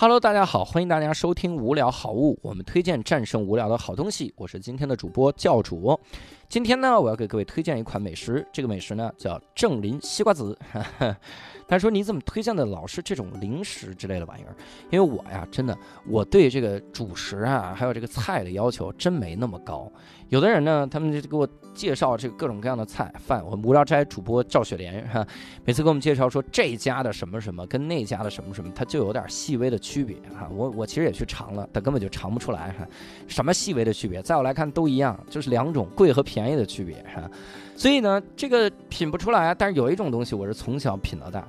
Hello，大家好，欢迎大家收听无聊好物，我们推荐战胜无聊的好东西。我是今天的主播教主。今天呢，我要给各位推荐一款美食，这个美食呢叫正林西瓜子。他说你怎么推荐的老是这种零食之类的玩意儿？因为我呀，真的我对这个主食啊，还有这个菜的要求真没那么高。有的人呢，他们就给我介绍这个各种各样的菜饭。我们无聊斋主播赵雪莲哈，每次给我们介绍说这家的什么什么跟那家的什么什么，它就有点细微的区别哈。我我其实也去尝了，但根本就尝不出来哈，什么细微的区别，在我来看都一样，就是两种贵和便宜的区别哈。所以呢，这个品不出来。但是有一种东西，我是从小品到大。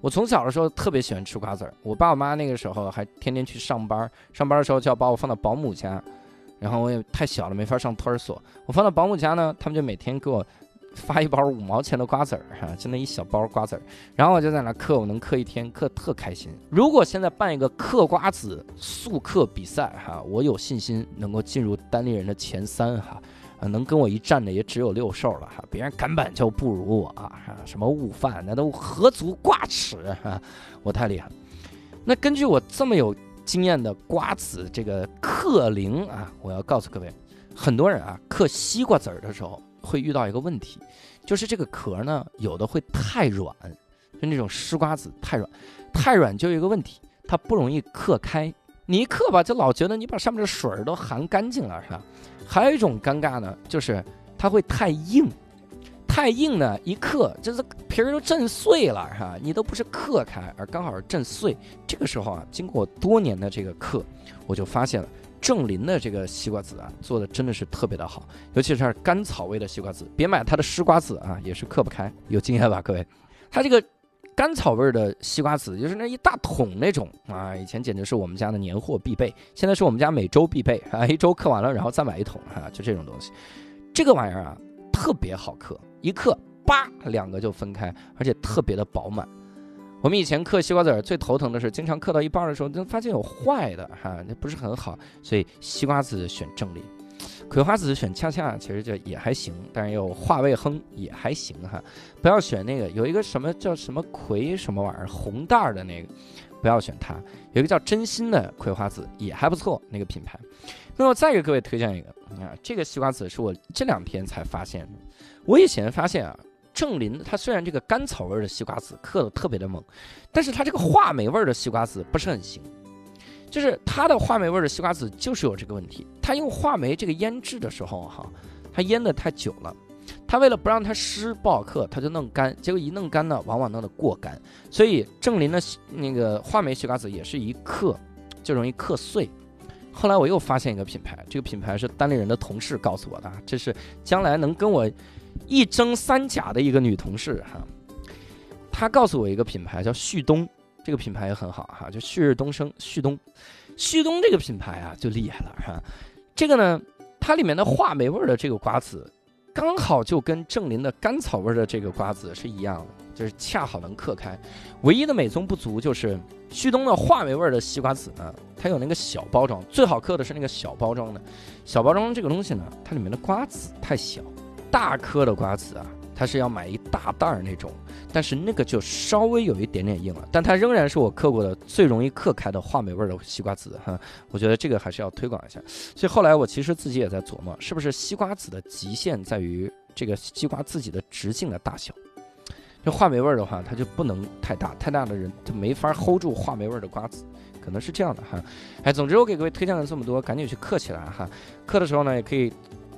我从小的时候特别喜欢吃瓜子儿，我爸我妈那个时候还天天去上班，上班的时候就要把我放到保姆家，然后我也太小了没法上托儿所，我放到保姆家呢，他们就每天给我发一包五毛钱的瓜子儿，哈，就那一小包瓜子儿，然后我就在那嗑，我能嗑一天，嗑特开心。如果现在办一个嗑瓜子速嗑比赛，哈，我有信心能够进入单立人的前三，哈。啊，能跟我一战的也只有六兽了哈，别人根本就不如我啊！什么悟饭，那都何足挂齿啊！我太厉害。那根据我这么有经验的瓜子这个克灵啊，我要告诉各位，很多人啊嗑西瓜籽儿的时候会遇到一个问题，就是这个壳呢有的会太软，就那种湿瓜子太软，太软就有一个问题，它不容易嗑开。你一嗑吧，就老觉得你把上面的水儿都含干净了，是吧？还有一种尴尬呢，就是它会太硬，太硬呢，一嗑就是皮儿都震碎了，哈？你都不是嗑开，而刚好是震碎。这个时候啊，经过多年的这个嗑，我就发现了正林的这个西瓜子啊，做的真的是特别的好，尤其是甘草味的西瓜子，别买它的湿瓜子啊，也是嗑不开。有经验吧，各位？它这个。甘草味的西瓜子，就是那一大桶那种啊！以前简直是我们家的年货必备，现在是我们家每周必备啊！一周嗑完了，然后再买一桶啊！就这种东西，这个玩意儿啊，特别好嗑，一嗑叭两个就分开，而且特别的饱满。我们以前嗑西瓜子最头疼的是，经常嗑到一半的时候，就发现有坏的哈，那不是很好，所以西瓜籽选正林。葵花籽选恰恰其实就也还行，但是又化味亨也还行哈。不要选那个，有一个什么叫什么葵什么玩意儿红袋儿的那个，不要选它。有一个叫真心的葵花籽也还不错，那个品牌。那么再给各位推荐一个啊，这个西瓜籽是我这两天才发现的。我以前发现啊，正林它虽然这个甘草味的西瓜籽嗑的特别的猛，但是它这个话梅味的西瓜籽不是很行。就是它的话梅味的西瓜籽就是有这个问题，他用话梅这个腌制的时候哈，它腌的太久了，他为了不让它湿不好嗑，他就弄干，结果一弄干呢，往往弄得过干，所以正林的那个话梅西瓜子也是一嗑就容易嗑碎。后来我又发现一个品牌，这个品牌是单立人的同事告诉我的，这是将来能跟我一争三甲的一个女同事哈，她告诉我一个品牌叫旭东。这个品牌也很好哈，就旭日东升，旭东，旭东这个品牌啊就厉害了哈。这个呢，它里面的话梅味的这个瓜子，刚好就跟正林的甘草味的这个瓜子是一样的，就是恰好能嗑开。唯一的美中不足就是旭东的话梅味的西瓜子呢，它有那个小包装，最好嗑的是那个小包装的。小包装这个东西呢，它里面的瓜子太小，大颗的瓜子啊。它是要买一大袋儿那种，但是那个就稍微有一点点硬了，但它仍然是我嗑过的最容易嗑开的话梅味儿的西瓜籽哈。我觉得这个还是要推广一下。所以后来我其实自己也在琢磨，是不是西瓜籽的极限在于这个西瓜自己的直径的大小？就话梅味儿的话，它就不能太大，太大的人就没法 hold 住话梅味儿的瓜子，可能是这样的哈。哎，总之我给各位推荐了这么多，赶紧去嗑起来哈。嗑的时候呢，也可以。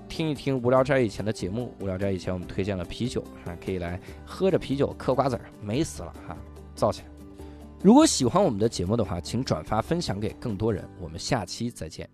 听一听无聊斋以前的节目，无聊斋以前我们推荐了啤酒，啊，可以来喝着啤酒嗑瓜子儿，美死了哈，造起来！如果喜欢我们的节目的话，请转发分享给更多人，我们下期再见。